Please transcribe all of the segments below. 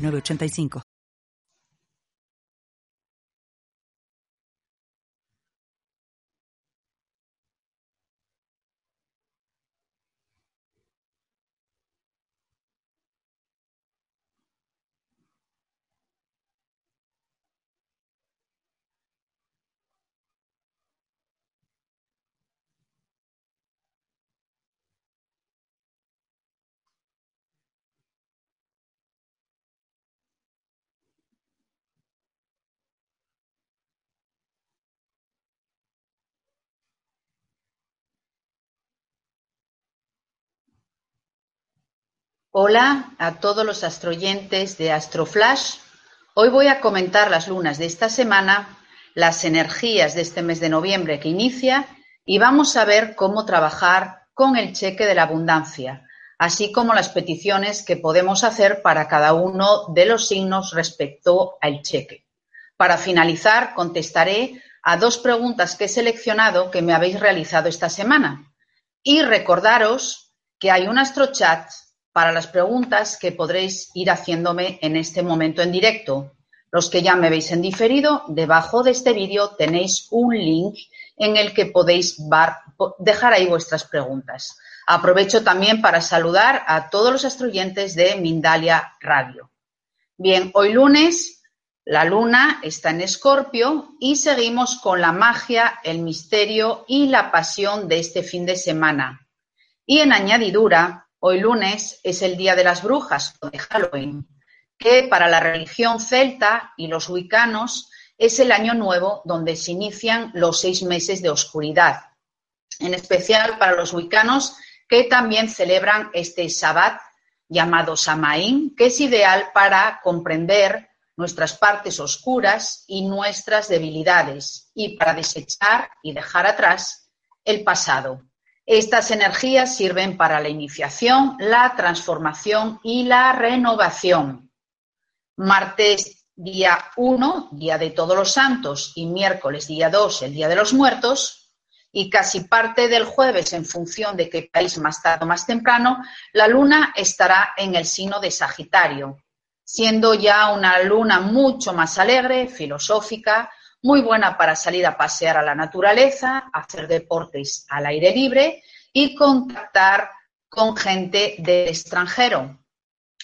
85 Hola a todos los astroyentes de Astroflash. Hoy voy a comentar las lunas de esta semana, las energías de este mes de noviembre que inicia y vamos a ver cómo trabajar con el cheque de la abundancia, así como las peticiones que podemos hacer para cada uno de los signos respecto al cheque. Para finalizar, contestaré a dos preguntas que he seleccionado que me habéis realizado esta semana. Y recordaros que hay un astrochat para las preguntas que podréis ir haciéndome en este momento en directo. Los que ya me veis en diferido, debajo de este vídeo tenéis un link en el que podéis dejar ahí vuestras preguntas. Aprovecho también para saludar a todos los astroyentes de Mindalia Radio. Bien, hoy lunes la luna está en Escorpio y seguimos con la magia, el misterio y la pasión de este fin de semana. Y en añadidura, Hoy lunes es el Día de las Brujas o de Halloween, que para la religión celta y los wicanos es el año nuevo donde se inician los seis meses de oscuridad. En especial para los wicanos que también celebran este Sabbat llamado Samaín, que es ideal para comprender nuestras partes oscuras y nuestras debilidades y para desechar y dejar atrás el pasado. Estas energías sirven para la iniciación, la transformación y la renovación. Martes día 1, día de todos los santos, y miércoles día 2, el día de los muertos, y casi parte del jueves, en función de qué país más tarde o más temprano, la luna estará en el signo de Sagitario, siendo ya una luna mucho más alegre, filosófica, muy buena para salir a pasear a la naturaleza, hacer deportes al aire libre y contactar con gente del extranjero.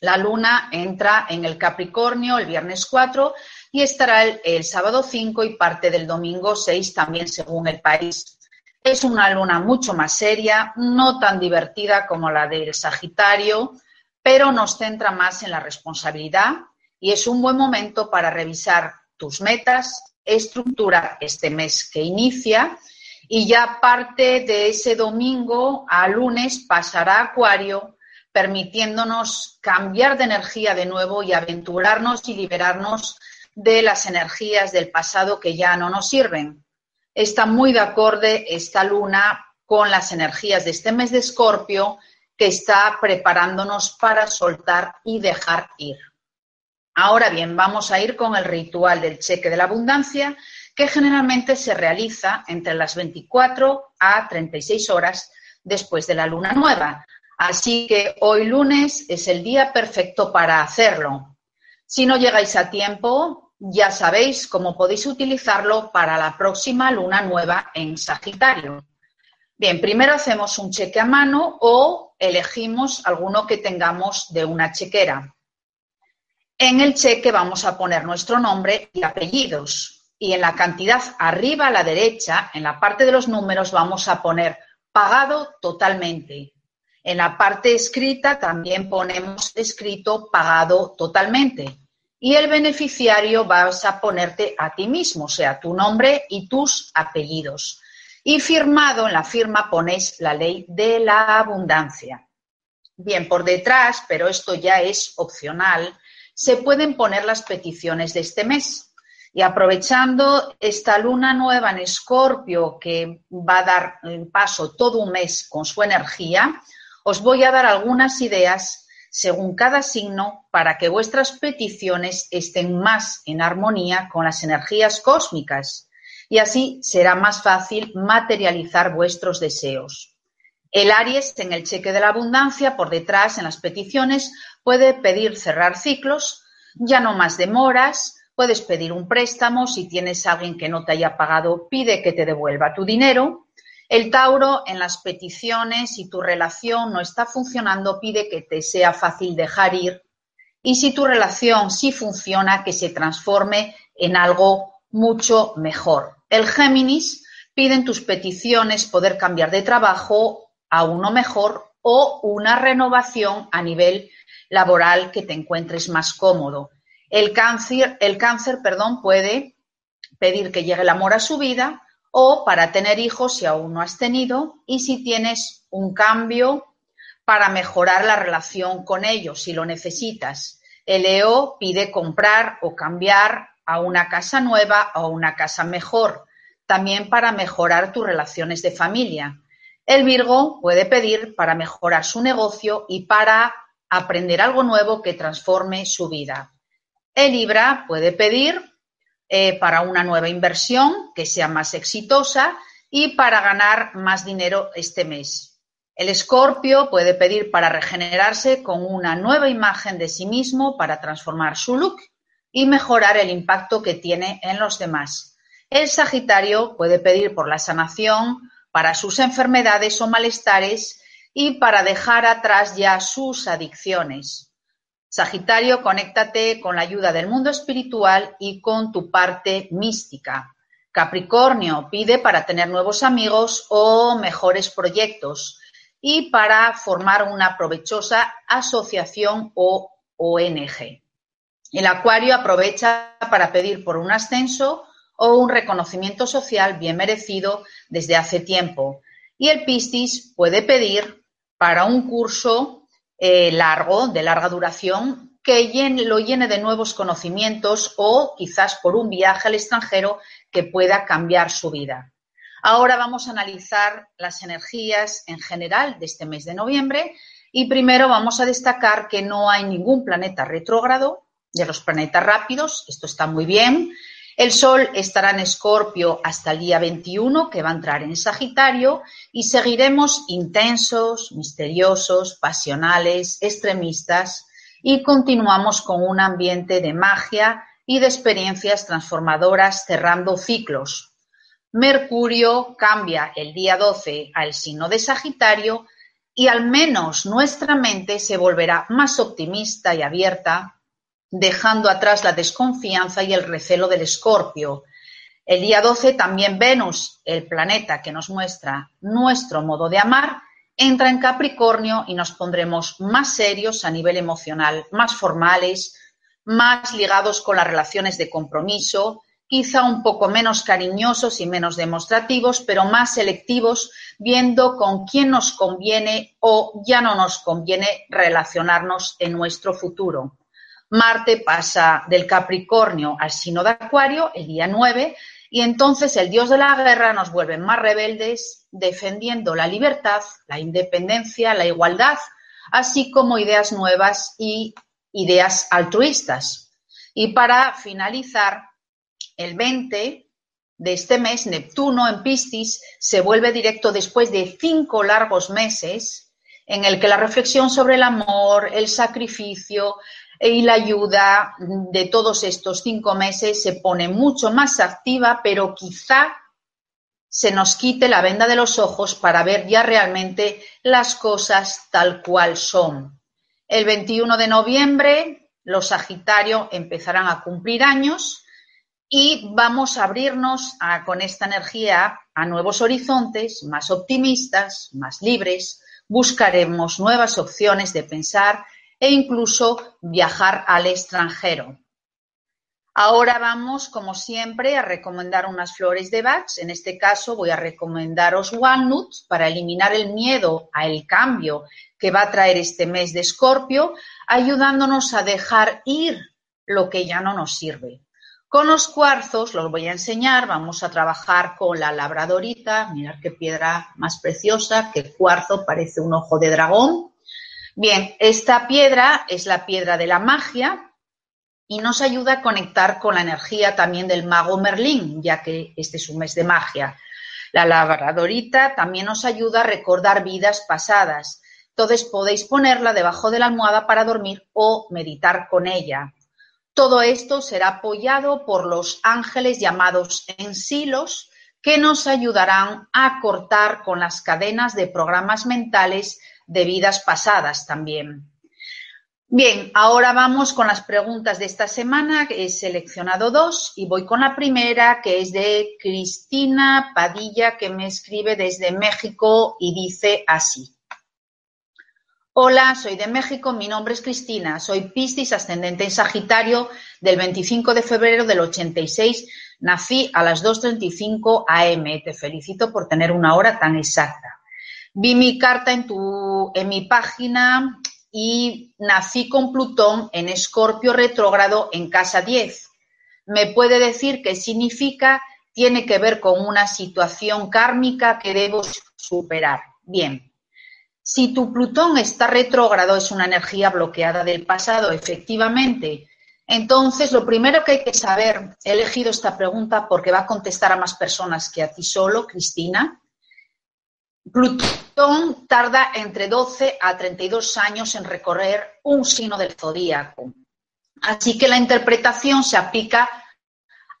La luna entra en el Capricornio el viernes 4 y estará el, sábado 5 y parte del domingo 6 también según el país. Es una luna mucho más seria, no tan divertida como la del Sagitario, pero nos centra más en la responsabilidad y es un buen momento para revisar tus metas, estructura este mes que inicia y ya parte de ese domingo a lunes pasará a Acuario, permitiéndonos cambiar de energía de nuevo y aventurarnos y liberarnos de las energías del pasado que ya no nos sirven. Está muy de acorde esta luna con las energías de este mes de Escorpio que está preparándonos para soltar y dejar ir. Ahora bien, vamos a ir con el ritual del cheque de la abundancia, que generalmente se realiza entre las 24 a 36 horas después de la luna nueva. Así que hoy lunes es el día perfecto para hacerlo. Si no llegáis a tiempo, ya sabéis cómo podéis utilizarlo para la próxima luna nueva en Sagitario. Bien, primero hacemos un cheque a mano o elegimos alguno que tengamos de una chequera. En el cheque vamos a poner nuestro nombre y apellidos. Y en la cantidad arriba a la derecha, en la parte de los números, vamos a poner pagado totalmente. En la parte escrita también ponemos escrito pagado totalmente. Y el beneficiario vas a ponerte a ti mismo, o sea, tu nombre y tus apellidos. Y firmado, en la firma ponéis la ley de la abundancia. Bien, por detrás, pero esto ya es opcional, se pueden poner las peticiones de este mes. Y aprovechando esta luna nueva en Escorpio que va a dar paso todo un mes con su energía, os voy a dar algunas ideas según cada signo para que vuestras peticiones estén más en armonía con las energías cósmicas y así será más fácil materializar vuestros deseos. El Aries en el cheque de la abundancia, por detrás en las peticiones, puede pedir cerrar ciclos, ya no más demoras, puedes pedir un préstamo, si tienes a alguien que no te haya pagado, pide que te devuelva tu dinero. El Tauro en las peticiones, si tu relación no está funcionando, pide que te sea fácil dejar ir. Y si tu relación sí funciona, que se transforme en algo mucho mejor. El Géminis pide en tus peticiones poder cambiar de trabajo a uno mejor o una renovación a nivel laboral que te encuentres más cómodo. El cáncer, el cáncer perdón, puede pedir que llegue el amor a su vida o para tener hijos si aún no has tenido y si tienes un cambio para mejorar la relación con ellos, si lo necesitas. El Leo pide comprar o cambiar a una casa nueva o una casa mejor, también para mejorar tus relaciones de familia. El Virgo puede pedir para mejorar su negocio y para aprender algo nuevo que transforme su vida. El Libra puede pedir eh, para una nueva inversión que sea más exitosa y para ganar más dinero este mes. El Escorpio puede pedir para regenerarse con una nueva imagen de sí mismo para transformar su look y mejorar el impacto que tiene en los demás. El Sagitario puede pedir por la sanación para sus enfermedades o malestares y para dejar atrás ya sus adicciones. Sagitario, conéctate con la ayuda del mundo espiritual y con tu parte mística. Capricornio pide para tener nuevos amigos o mejores proyectos y para formar una provechosa asociación o ONG. El Acuario aprovecha para pedir por un ascenso o un reconocimiento social bien merecido desde hace tiempo. Y el Piscis puede pedir para un curso eh, largo, de larga duración, que lo llene de nuevos conocimientos o quizás por un viaje al extranjero que pueda cambiar su vida. Ahora vamos a analizar las energías en general de este mes de noviembre y primero vamos a destacar que no hay ningún planeta retrógrado de los planetas rápidos, esto está muy bien. El Sol estará en Escorpio hasta el día 21, que va a entrar en Sagitario, y seguiremos intensos, misteriosos, pasionales, extremistas, y continuamos con un ambiente de magia y de experiencias transformadoras cerrando ciclos. Mercurio cambia el día 12 al signo de Sagitario y al menos nuestra mente se volverá más optimista y abierta dejando atrás la desconfianza y el recelo del escorpio. El día 12 también Venus, el planeta que nos muestra nuestro modo de amar, entra en Capricornio y nos pondremos más serios a nivel emocional, más formales, más ligados con las relaciones de compromiso, quizá un poco menos cariñosos y menos demostrativos, pero más selectivos, viendo con quién nos conviene o ya no nos conviene relacionarnos en nuestro futuro. Marte pasa del Capricornio al signo de Acuario el día 9 y entonces el dios de la guerra nos vuelve más rebeldes defendiendo la libertad, la independencia, la igualdad, así como ideas nuevas y ideas altruistas. Y para finalizar, el 20 de este mes, Neptuno en Piscis se vuelve directo después de cinco largos meses en el que la reflexión sobre el amor, el sacrificio, y la ayuda de todos estos cinco meses se pone mucho más activa, pero quizá se nos quite la venda de los ojos para ver ya realmente las cosas tal cual son. El 21 de noviembre los Sagitarios empezarán a cumplir años y vamos a abrirnos con esta energía a nuevos horizontes, más optimistas, más libres. Buscaremos nuevas opciones de pensar e incluso viajar al extranjero. Ahora vamos, como siempre, a recomendar unas flores de Bach. En este caso voy a recomendaros walnuts para eliminar el miedo al cambio que va a traer este mes de Escorpio, ayudándonos a dejar ir lo que ya no nos sirve. Con los cuarzos, los voy a enseñar, vamos a trabajar con la labradorita, mirad qué piedra más preciosa, que cuarzo, parece un ojo de dragón. Bien, esta piedra es la piedra de la magia y nos ayuda a conectar con la energía también del mago Merlín, ya que este es un mes de magia. La labradorita también nos ayuda a recordar vidas pasadas. Entonces podéis ponerla debajo de la almohada para dormir o meditar con ella. Todo esto será apoyado por los ángeles llamados ensilos, que nos ayudarán a cortar con las cadenas de programas mentales de vidas pasadas también. Bien, ahora vamos con las preguntas de esta semana. He seleccionado dos y voy con la primera, que es de Cristina Padilla, que me escribe desde México y dice así. Hola, soy de México, mi nombre es Cristina, soy Piscis, ascendente en Sagitario, del 25 de febrero del 86, nací a las 2.35 am. Te felicito por tener una hora tan exacta. Vi mi carta en, tu, en mi página y nací con Plutón en Escorpio retrógrado en casa 10. ¿Me puede decir qué significa? Tiene que ver con una situación kármica que debo superar. Bien, si tu Plutón está retrógrado, es una energía bloqueada del pasado, efectivamente. Entonces, lo primero que hay que saber, he elegido esta pregunta porque va a contestar a más personas que a ti solo, Cristina. Plutón tarda entre 12 a 32 años en recorrer un signo del zodíaco. Así que la interpretación se aplica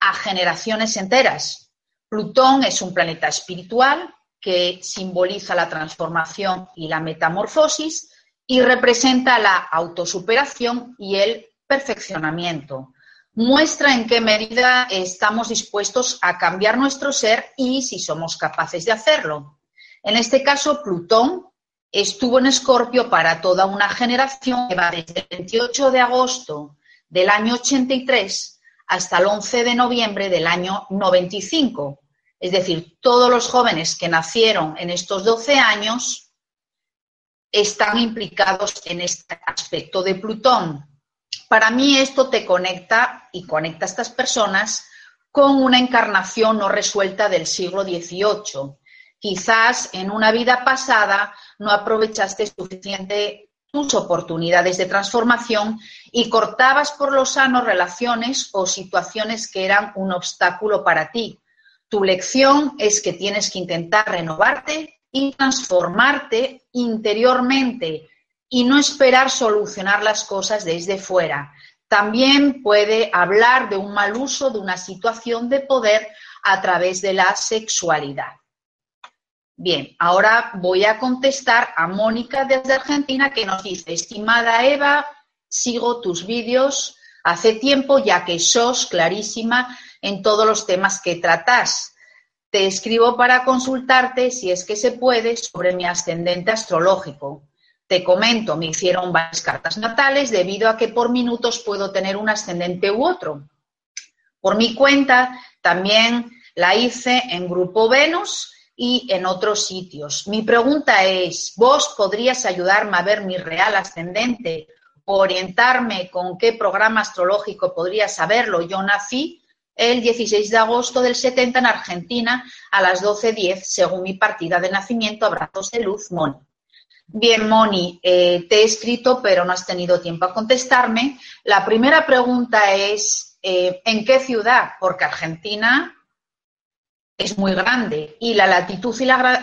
a generaciones enteras. Plutón es un planeta espiritual, que simboliza la transformación y la metamorfosis y representa la autosuperación y el perfeccionamiento. Muestra en qué medida estamos dispuestos a cambiar nuestro ser y si somos capaces de hacerlo. En este caso, Plutón estuvo en Escorpio para toda una generación que va desde el 28 de agosto del año 83 hasta el 11 de noviembre del año 95 es decir, todos los jóvenes que nacieron en estos 12 años están implicados en este aspecto de Plutón. Para mí esto te conecta y conecta a estas personas con una encarnación no resuelta del siglo XVIII. Quizás en una vida pasada no aprovechaste suficiente tus oportunidades de transformación y cortabas por lo sano relaciones o situaciones que eran un obstáculo para ti tu lección es que tienes que intentar renovarte y transformarte interiormente y no esperar solucionar las cosas desde fuera. También puede hablar de un mal uso de una situación de poder a través de la sexualidad. Bien, ahora voy a contestar a Mónica desde Argentina que nos dice, estimada Eva, sigo tus vídeos hace tiempo ya que sos clarísima en todos los temas que tratas. Te escribo para consultarte, si es que se puede, sobre mi ascendente astrológico. Te comento, me hicieron varias cartas natales debido a que por minutos puedo tener un ascendente u otro. Por mi cuenta, también la hice en Grupo Venus y en otros sitios. Mi pregunta es, ¿vos podrías ayudarme a ver mi real ascendente o orientarme con qué programa astrológico podría saberlo? Yo nací el 16 de agosto del 70 en Argentina a las 12.10, según mi partida de nacimiento. Abrazos de luz, Moni. Bien, Moni, eh, te he escrito, pero no has tenido tiempo a contestarme. La primera pregunta es, eh, ¿en qué ciudad? Porque Argentina es muy grande y la latitud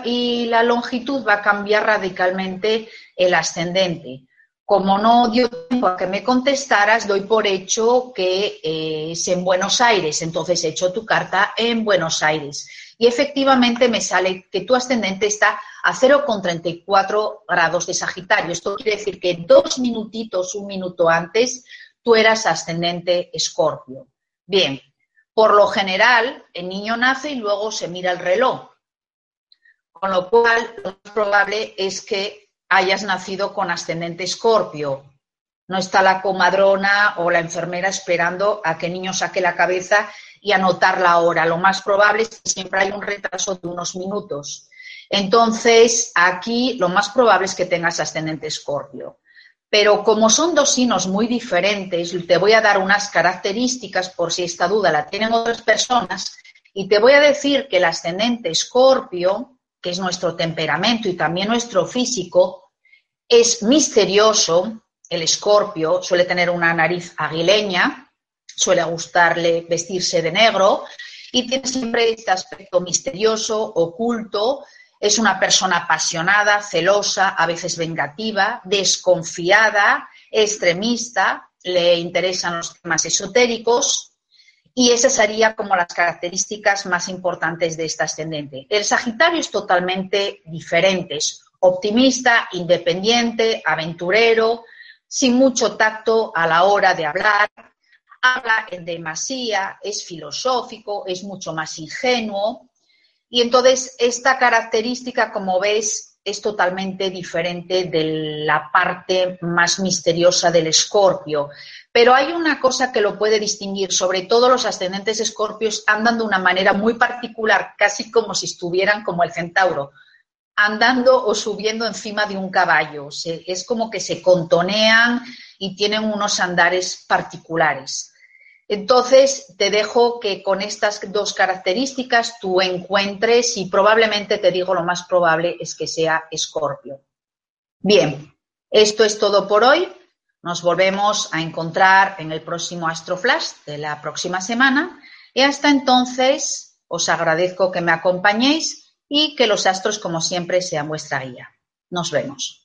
y la, longitud va a cambiar radicalmente el ascendente. Como no dio tiempo a que me contestaras, doy por hecho que eh, es en Buenos Aires, entonces he hecho tu carta en Buenos Aires. Y efectivamente me sale que tu ascendente está a 0,34 grados de Sagitario. Esto quiere decir que dos minutitos, un minuto antes, tú eras ascendente Escorpio. Bien, por lo general, el niño nace y luego se mira el reloj. Con lo cual, lo más probable es que hayas nacido con ascendente escorpio. No está la comadrona o la enfermera esperando a que el niño saque la cabeza y anotar la hora. Lo más probable es que siempre hay un retraso de unos minutos. Entonces, aquí lo más probable es que tengas ascendente escorpio. Pero como son dos signos muy diferentes, te voy a dar unas características por si esta duda la tienen otras personas y te voy a decir que el ascendente escorpio, que es nuestro temperamento y también nuestro físico, es misterioso. El escorpio suele tener una nariz aguileña, suele gustarle vestirse de negro y tiene siempre este aspecto misterioso, oculto. Es una persona apasionada, celosa, a veces vengativa, desconfiada, extremista, le interesan los temas esotéricos, y esas serían como las características más importantes de este ascendente. El Sagitario es totalmente diferente, es optimista, independiente, aventurero, sin mucho tacto a la hora de hablar, habla en demasía, es filosófico, es mucho más ingenuo. Y entonces esta característica, como ves, es totalmente diferente de la parte más misteriosa del escorpio. Pero hay una cosa que lo puede distinguir, sobre todo los ascendentes escorpios andan de una manera muy particular, casi como si estuvieran como el centauro, andando o subiendo encima de un caballo. es como que se contonean y tienen unos andares particulares. Entonces, te dejo que con estas dos características tú encuentres y probablemente te digo lo más probable es que sea escorpio. Bien, esto es todo por hoy. Nos volvemos a encontrar en el próximo Astroflash de la próxima semana y hasta entonces os agradezco que me acompañéis y que los astros, como siempre, sean vuestra guía. Nos vemos.